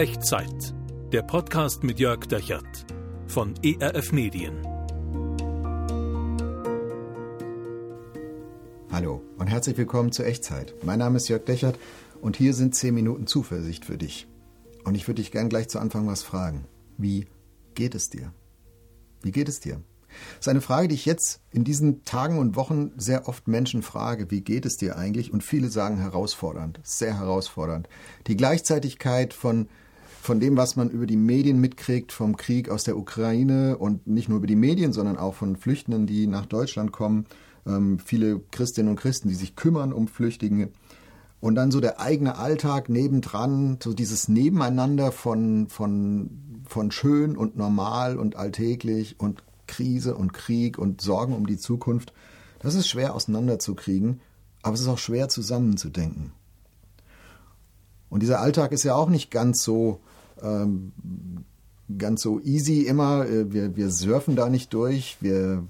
Echtzeit. Der Podcast mit Jörg Dechert von ERF Medien. Hallo und herzlich willkommen zur Echtzeit. Mein Name ist Jörg Dechert und hier sind 10 Minuten Zuversicht für dich. Und ich würde dich gern gleich zu Anfang was fragen. Wie geht es dir? Wie geht es dir? Das ist eine Frage, die ich jetzt in diesen Tagen und Wochen sehr oft Menschen frage. Wie geht es dir eigentlich? Und viele sagen herausfordernd, sehr herausfordernd. Die Gleichzeitigkeit von von dem, was man über die Medien mitkriegt, vom Krieg aus der Ukraine und nicht nur über die Medien, sondern auch von Flüchtenden, die nach Deutschland kommen, ähm, viele Christinnen und Christen, die sich kümmern um Flüchtlinge. Und dann so der eigene Alltag nebendran, so dieses Nebeneinander von, von, von schön und normal und alltäglich und Krise und Krieg und Sorgen um die Zukunft, das ist schwer auseinanderzukriegen, aber es ist auch schwer zusammenzudenken. Und dieser Alltag ist ja auch nicht ganz so ähm, ganz so easy immer. Äh, wir, wir surfen da nicht durch, wir,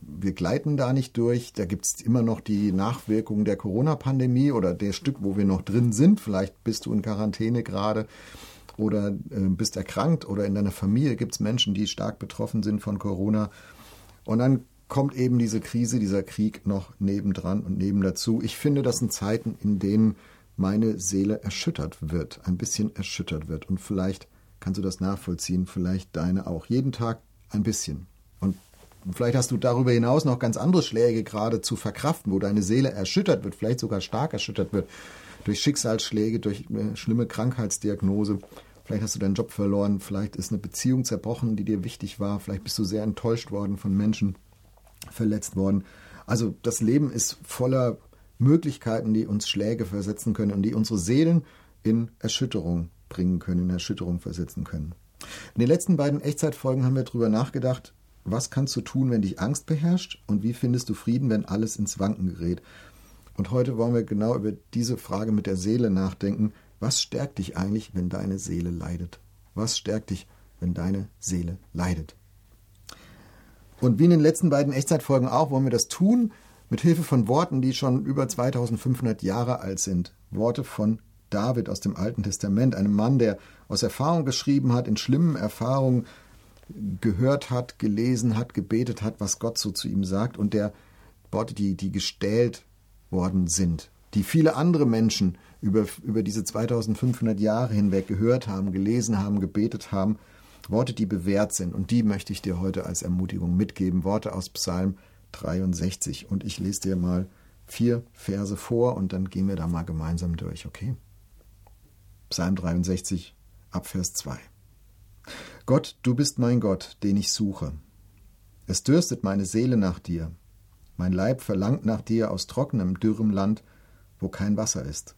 wir gleiten da nicht durch. Da gibt es immer noch die Nachwirkungen der Corona-Pandemie oder der Stück, wo wir noch drin sind. Vielleicht bist du in Quarantäne gerade oder äh, bist erkrankt oder in deiner Familie gibt es Menschen, die stark betroffen sind von Corona. Und dann kommt eben diese Krise, dieser Krieg noch nebendran und neben dazu. Ich finde, das sind Zeiten, in denen meine Seele erschüttert wird, ein bisschen erschüttert wird. Und vielleicht kannst du das nachvollziehen, vielleicht deine auch. Jeden Tag ein bisschen. Und vielleicht hast du darüber hinaus noch ganz andere Schläge gerade zu verkraften, wo deine Seele erschüttert wird, vielleicht sogar stark erschüttert wird durch Schicksalsschläge, durch eine schlimme Krankheitsdiagnose. Vielleicht hast du deinen Job verloren, vielleicht ist eine Beziehung zerbrochen, die dir wichtig war, vielleicht bist du sehr enttäuscht worden von Menschen, verletzt worden. Also das Leben ist voller Möglichkeiten, die uns Schläge versetzen können und die unsere Seelen in Erschütterung bringen können, in Erschütterung versetzen können. In den letzten beiden Echtzeitfolgen haben wir darüber nachgedacht, was kannst du tun, wenn dich Angst beherrscht und wie findest du Frieden, wenn alles ins Wanken gerät. Und heute wollen wir genau über diese Frage mit der Seele nachdenken. Was stärkt dich eigentlich, wenn deine Seele leidet? Was stärkt dich, wenn deine Seele leidet? Und wie in den letzten beiden Echtzeitfolgen auch, wollen wir das tun mit Hilfe von Worten, die schon über 2500 Jahre alt sind. Worte von David aus dem Alten Testament, einem Mann, der aus Erfahrung geschrieben hat, in schlimmen Erfahrungen gehört hat, gelesen hat, gebetet hat, was Gott so zu ihm sagt und der Worte, die, die gestählt worden sind die viele andere Menschen über, über diese 2500 Jahre hinweg gehört haben, gelesen haben, gebetet haben. Worte, die bewährt sind. Und die möchte ich dir heute als Ermutigung mitgeben. Worte aus Psalm 63. Und ich lese dir mal vier Verse vor und dann gehen wir da mal gemeinsam durch, okay? Psalm 63, Abvers 2. Gott, du bist mein Gott, den ich suche. Es dürstet meine Seele nach dir. Mein Leib verlangt nach dir aus trockenem, dürrem Land, wo kein Wasser ist.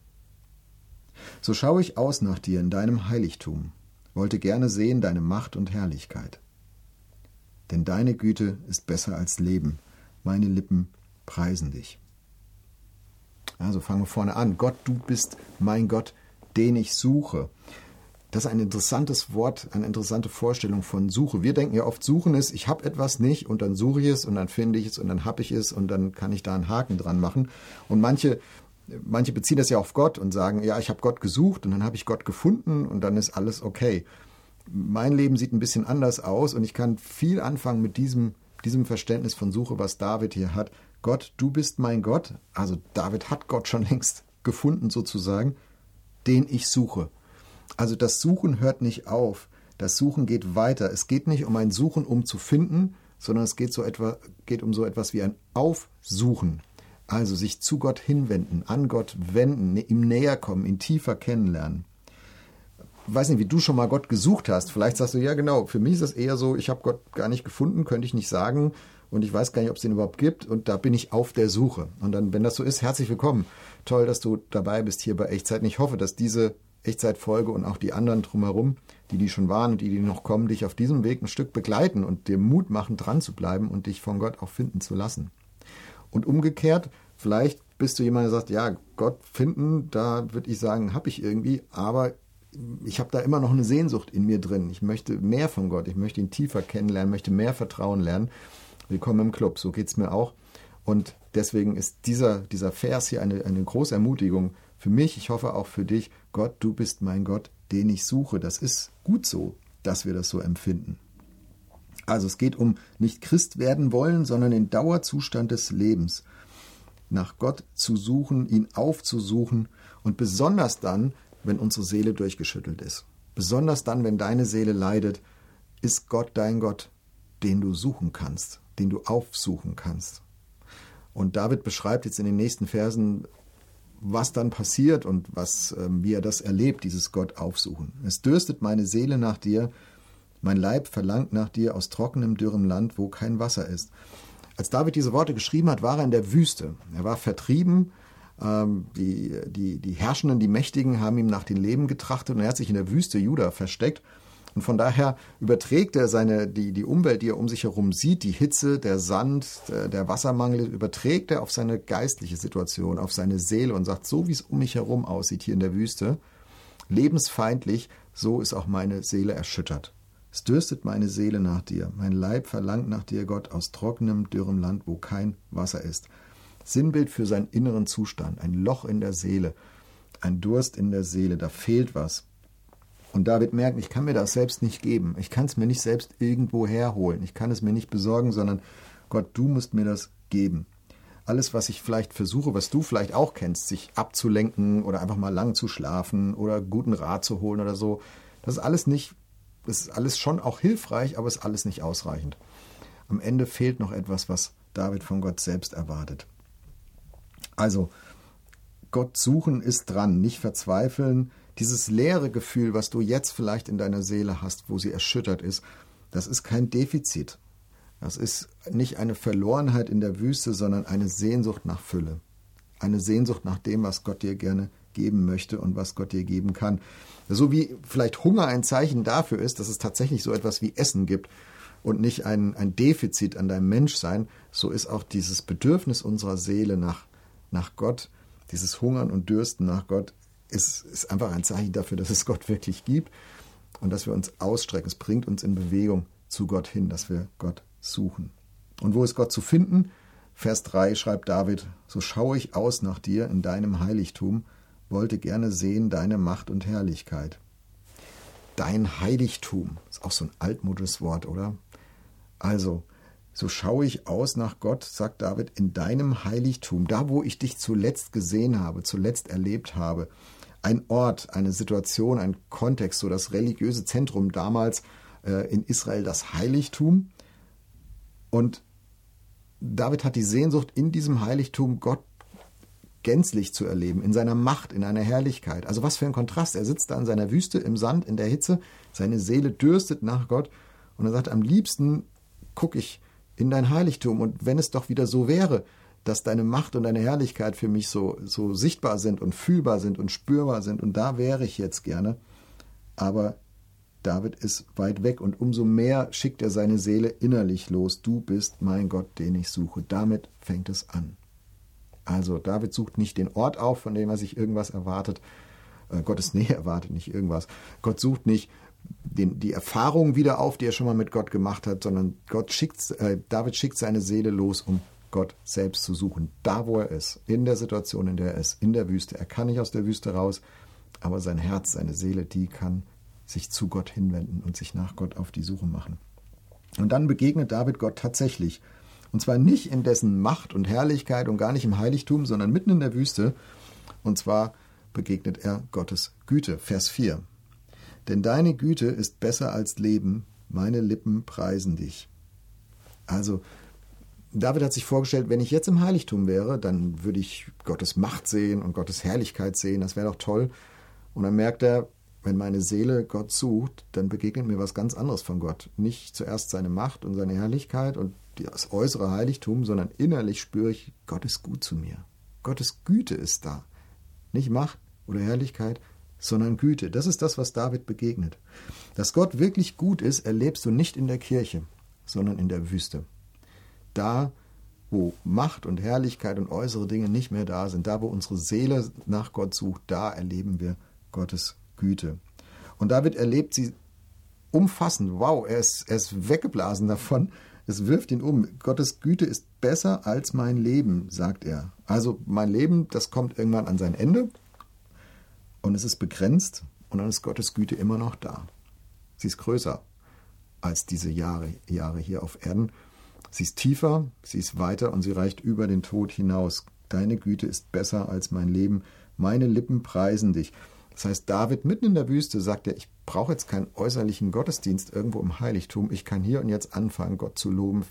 So schaue ich aus nach dir in deinem Heiligtum, wollte gerne sehen deine Macht und Herrlichkeit. Denn deine Güte ist besser als Leben, meine Lippen preisen dich. Also fangen wir vorne an. Gott, du bist mein Gott, den ich suche. Das ist ein interessantes Wort, eine interessante Vorstellung von Suche. Wir denken ja oft, Suchen ist, ich habe etwas nicht und dann suche ich es und dann finde ich es und dann habe ich es und dann kann ich da einen Haken dran machen. Und manche manche beziehen das ja auf Gott und sagen, ja, ich habe Gott gesucht und dann habe ich Gott gefunden und dann ist alles okay. Mein Leben sieht ein bisschen anders aus und ich kann viel anfangen mit diesem, diesem Verständnis von Suche, was David hier hat. Gott, du bist mein Gott. Also David hat Gott schon längst gefunden sozusagen, den ich suche. Also das Suchen hört nicht auf. Das Suchen geht weiter. Es geht nicht um ein Suchen, um zu finden, sondern es geht, so etwa, geht um so etwas wie ein Aufsuchen. Also sich zu Gott hinwenden, an Gott wenden, ihm näher kommen, ihn tiefer kennenlernen. Weiß nicht, wie du schon mal Gott gesucht hast. Vielleicht sagst du, ja genau, für mich ist das eher so, ich habe Gott gar nicht gefunden, könnte ich nicht sagen und ich weiß gar nicht, ob es den überhaupt gibt und da bin ich auf der Suche. Und dann, wenn das so ist, herzlich willkommen. Toll, dass du dabei bist hier bei Echtzeit. Und ich hoffe, dass diese Echtzeitfolge und auch die anderen drumherum, die die schon waren und die, die noch kommen, dich auf diesem Weg ein Stück begleiten und dir Mut machen, dran zu bleiben und dich von Gott auch finden zu lassen. Und umgekehrt, vielleicht bist du jemand, der sagt, ja, Gott finden, da würde ich sagen, habe ich irgendwie, aber ich habe da immer noch eine Sehnsucht in mir drin. Ich möchte mehr von Gott, ich möchte ihn tiefer kennenlernen, möchte mehr Vertrauen lernen. Willkommen im Club, so geht es mir auch. Und deswegen ist dieser, dieser Vers hier eine, eine große Ermutigung für mich, ich hoffe auch für dich. Gott, du bist mein Gott, den ich suche. Das ist gut so, dass wir das so empfinden. Also es geht um nicht Christ werden wollen, sondern den Dauerzustand des Lebens. Nach Gott zu suchen, ihn aufzusuchen und besonders dann, wenn unsere Seele durchgeschüttelt ist. Besonders dann, wenn deine Seele leidet, ist Gott dein Gott, den du suchen kannst, den du aufsuchen kannst. Und David beschreibt jetzt in den nächsten Versen, was dann passiert und was, äh, wie er das erlebt, dieses Gott aufsuchen. Es dürstet meine Seele nach dir, mein Leib verlangt nach dir aus trockenem, dürrem Land, wo kein Wasser ist. Als David diese Worte geschrieben hat, war er in der Wüste. Er war vertrieben. Ähm, die, die, die Herrschenden, die Mächtigen haben ihm nach dem Leben getrachtet und er hat sich in der Wüste Juda versteckt. Und von daher überträgt er seine, die, die Umwelt, die er um sich herum sieht, die Hitze, der Sand, der, der Wassermangel, überträgt er auf seine geistliche Situation, auf seine Seele und sagt, so wie es um mich herum aussieht hier in der Wüste, lebensfeindlich, so ist auch meine Seele erschüttert. Es dürstet meine Seele nach dir, mein Leib verlangt nach dir, Gott, aus trockenem, dürrem Land, wo kein Wasser ist. Sinnbild für seinen inneren Zustand, ein Loch in der Seele, ein Durst in der Seele, da fehlt was. Und David merkt, ich kann mir das selbst nicht geben. Ich kann es mir nicht selbst irgendwo herholen. Ich kann es mir nicht besorgen, sondern Gott, du musst mir das geben. Alles, was ich vielleicht versuche, was du vielleicht auch kennst, sich abzulenken oder einfach mal lang zu schlafen oder guten Rat zu holen oder so, das ist alles nicht, das ist alles schon auch hilfreich, aber ist alles nicht ausreichend. Am Ende fehlt noch etwas, was David von Gott selbst erwartet. Also, Gott suchen ist dran, nicht verzweifeln, dieses leere Gefühl, was du jetzt vielleicht in deiner Seele hast, wo sie erschüttert ist, das ist kein Defizit. Das ist nicht eine Verlorenheit in der Wüste, sondern eine Sehnsucht nach Fülle. Eine Sehnsucht nach dem, was Gott dir gerne geben möchte und was Gott dir geben kann. So wie vielleicht Hunger ein Zeichen dafür ist, dass es tatsächlich so etwas wie Essen gibt und nicht ein, ein Defizit an deinem Menschsein, so ist auch dieses Bedürfnis unserer Seele nach, nach Gott, dieses Hungern und Dürsten nach Gott ist, ist einfach ein Zeichen dafür, dass es Gott wirklich gibt und dass wir uns ausstrecken. Es bringt uns in Bewegung zu Gott hin, dass wir Gott suchen. Und wo ist Gott zu finden? Vers 3 schreibt David, so schaue ich aus nach dir in deinem Heiligtum, wollte gerne sehen deine Macht und Herrlichkeit. Dein Heiligtum, ist auch so ein altmodisches Wort, oder? Also, so schaue ich aus nach Gott, sagt David, in deinem Heiligtum, da wo ich dich zuletzt gesehen habe, zuletzt erlebt habe ein Ort, eine Situation, ein Kontext, so das religiöse Zentrum damals äh, in Israel, das Heiligtum. Und David hat die Sehnsucht, in diesem Heiligtum Gott gänzlich zu erleben, in seiner Macht, in einer Herrlichkeit. Also was für ein Kontrast. Er sitzt da in seiner Wüste, im Sand, in der Hitze, seine Seele dürstet nach Gott und er sagt, am liebsten gucke ich in dein Heiligtum und wenn es doch wieder so wäre, dass deine Macht und deine Herrlichkeit für mich so, so sichtbar sind und fühlbar sind und spürbar sind. Und da wäre ich jetzt gerne. Aber David ist weit weg und umso mehr schickt er seine Seele innerlich los. Du bist mein Gott, den ich suche. Damit fängt es an. Also David sucht nicht den Ort auf, von dem er sich irgendwas erwartet. Äh, Gottes Nähe erwartet nicht irgendwas. Gott sucht nicht den, die Erfahrung wieder auf, die er schon mal mit Gott gemacht hat, sondern Gott schickt, äh, David schickt seine Seele los, um Gott selbst zu suchen, da wo er ist, in der Situation, in der er ist, in der Wüste. Er kann nicht aus der Wüste raus, aber sein Herz, seine Seele, die kann sich zu Gott hinwenden und sich nach Gott auf die Suche machen. Und dann begegnet David Gott tatsächlich. Und zwar nicht in dessen Macht und Herrlichkeit und gar nicht im Heiligtum, sondern mitten in der Wüste. Und zwar begegnet er Gottes Güte. Vers 4. Denn deine Güte ist besser als Leben, meine Lippen preisen dich. Also David hat sich vorgestellt, wenn ich jetzt im Heiligtum wäre, dann würde ich Gottes Macht sehen und Gottes Herrlichkeit sehen. Das wäre doch toll. Und dann merkt er, wenn meine Seele Gott sucht, dann begegnet mir was ganz anderes von Gott. Nicht zuerst seine Macht und seine Herrlichkeit und das äußere Heiligtum, sondern innerlich spüre ich, Gott ist gut zu mir. Gottes Güte ist da. Nicht Macht oder Herrlichkeit, sondern Güte. Das ist das, was David begegnet. Dass Gott wirklich gut ist, erlebst du nicht in der Kirche, sondern in der Wüste da, wo Macht und Herrlichkeit und äußere Dinge nicht mehr da sind, da, wo unsere Seele nach Gott sucht, da erleben wir Gottes Güte. Und David erlebt sie umfassend. Wow, er ist, er ist weggeblasen davon. Es wirft ihn um. Gottes Güte ist besser als mein Leben, sagt er. Also mein Leben, das kommt irgendwann an sein Ende. Und es ist begrenzt und dann ist Gottes Güte immer noch da. Sie ist größer als diese Jahre, Jahre hier auf Erden. Sie ist tiefer, sie ist weiter und sie reicht über den Tod hinaus. Deine Güte ist besser als mein Leben. Meine Lippen preisen dich. Das heißt, David mitten in der Wüste sagt er, ich brauche jetzt keinen äußerlichen Gottesdienst irgendwo im Heiligtum. Ich kann hier und jetzt anfangen, Gott zu loben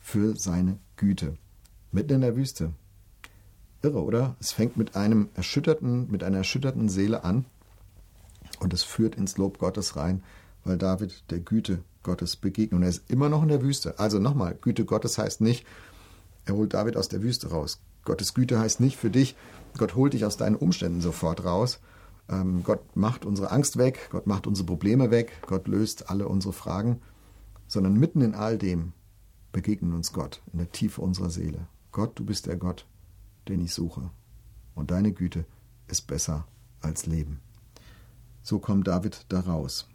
für seine Güte. Mitten in der Wüste. Irre, oder? Es fängt mit einem erschütterten, mit einer erschütterten Seele an und es führt ins Lob Gottes rein, weil David der Güte Gottes begegnet. Und er ist immer noch in der Wüste. Also nochmal, Güte Gottes heißt nicht, er holt David aus der Wüste raus. Gottes Güte heißt nicht für dich, Gott holt dich aus deinen Umständen sofort raus. Ähm, Gott macht unsere Angst weg, Gott macht unsere Probleme weg, Gott löst alle unsere Fragen, sondern mitten in all dem begegnen uns Gott in der Tiefe unserer Seele. Gott, du bist der Gott, den ich suche. Und deine Güte ist besser als Leben. So kommt David da raus.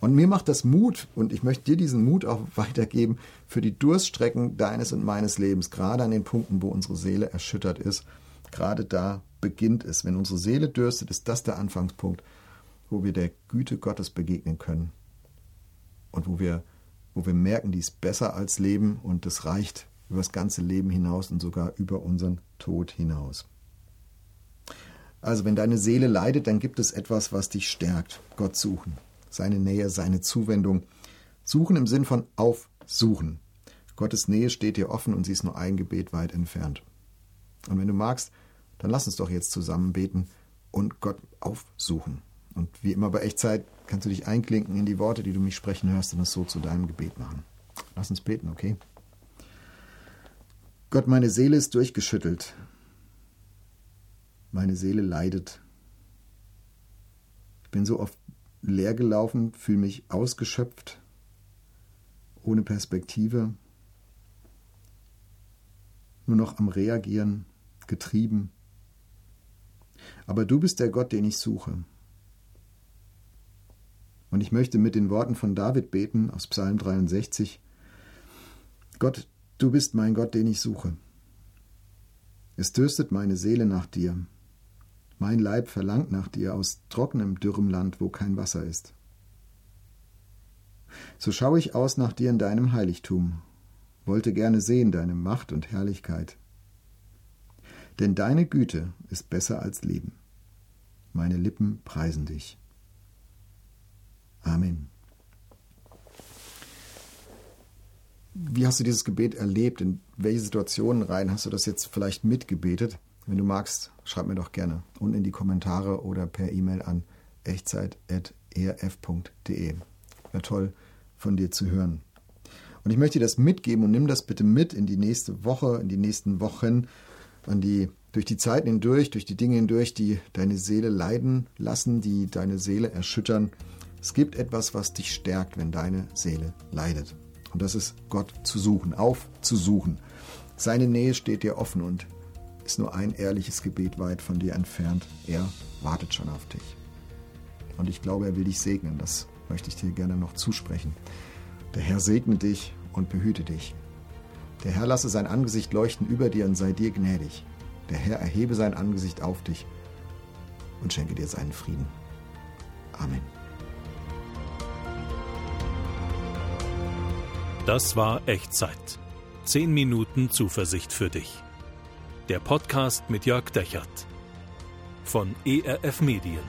Und mir macht das Mut, und ich möchte dir diesen Mut auch weitergeben, für die Durststrecken deines und meines Lebens, gerade an den Punkten, wo unsere Seele erschüttert ist. Gerade da beginnt es. Wenn unsere Seele dürstet, ist das der Anfangspunkt, wo wir der Güte Gottes begegnen können. Und wo wir, wo wir merken, die ist besser als Leben und das reicht über das ganze Leben hinaus und sogar über unseren Tod hinaus. Also wenn deine Seele leidet, dann gibt es etwas, was dich stärkt. Gott suchen seine Nähe, seine Zuwendung. Suchen im Sinn von aufsuchen. Gottes Nähe steht dir offen und sie ist nur ein Gebet weit entfernt. Und wenn du magst, dann lass uns doch jetzt zusammen beten und Gott aufsuchen. Und wie immer bei Echtzeit kannst du dich einklinken in die Worte, die du mich sprechen hörst und es so zu deinem Gebet machen. Lass uns beten, okay? Gott, meine Seele ist durchgeschüttelt. Meine Seele leidet. Ich bin so oft leer gelaufen, fühle mich ausgeschöpft, ohne Perspektive, nur noch am Reagieren, getrieben. Aber du bist der Gott, den ich suche. Und ich möchte mit den Worten von David beten aus Psalm 63. Gott, du bist mein Gott, den ich suche. Es dürstet meine Seele nach dir. Mein Leib verlangt nach dir aus trockenem, dürrem Land, wo kein Wasser ist. So schaue ich aus nach dir in deinem Heiligtum, wollte gerne sehen deine Macht und Herrlichkeit. Denn deine Güte ist besser als Leben. Meine Lippen preisen dich. Amen. Wie hast du dieses Gebet erlebt? In welche Situationen rein hast du das jetzt vielleicht mitgebetet? Wenn du magst, schreib mir doch gerne unten in die Kommentare oder per E-Mail an echtzeit.erf.de. Wäre toll von dir zu hören. Und ich möchte dir das mitgeben und nimm das bitte mit in die nächste Woche, in die nächsten Wochen, an die, durch die Zeiten hindurch, durch die Dinge hindurch, die deine Seele leiden lassen, die deine Seele erschüttern. Es gibt etwas, was dich stärkt, wenn deine Seele leidet. Und das ist Gott zu suchen, aufzusuchen. Seine Nähe steht dir offen und ist nur ein ehrliches Gebet weit von dir entfernt. Er wartet schon auf dich. Und ich glaube, er will dich segnen. Das möchte ich dir gerne noch zusprechen. Der Herr segne dich und behüte dich. Der Herr lasse sein Angesicht leuchten über dir und sei dir gnädig. Der Herr erhebe sein Angesicht auf dich und schenke dir seinen Frieden. Amen. Das war Echtzeit. Zehn Minuten Zuversicht für dich der Podcast mit Jörg Dechert von ERF Medien.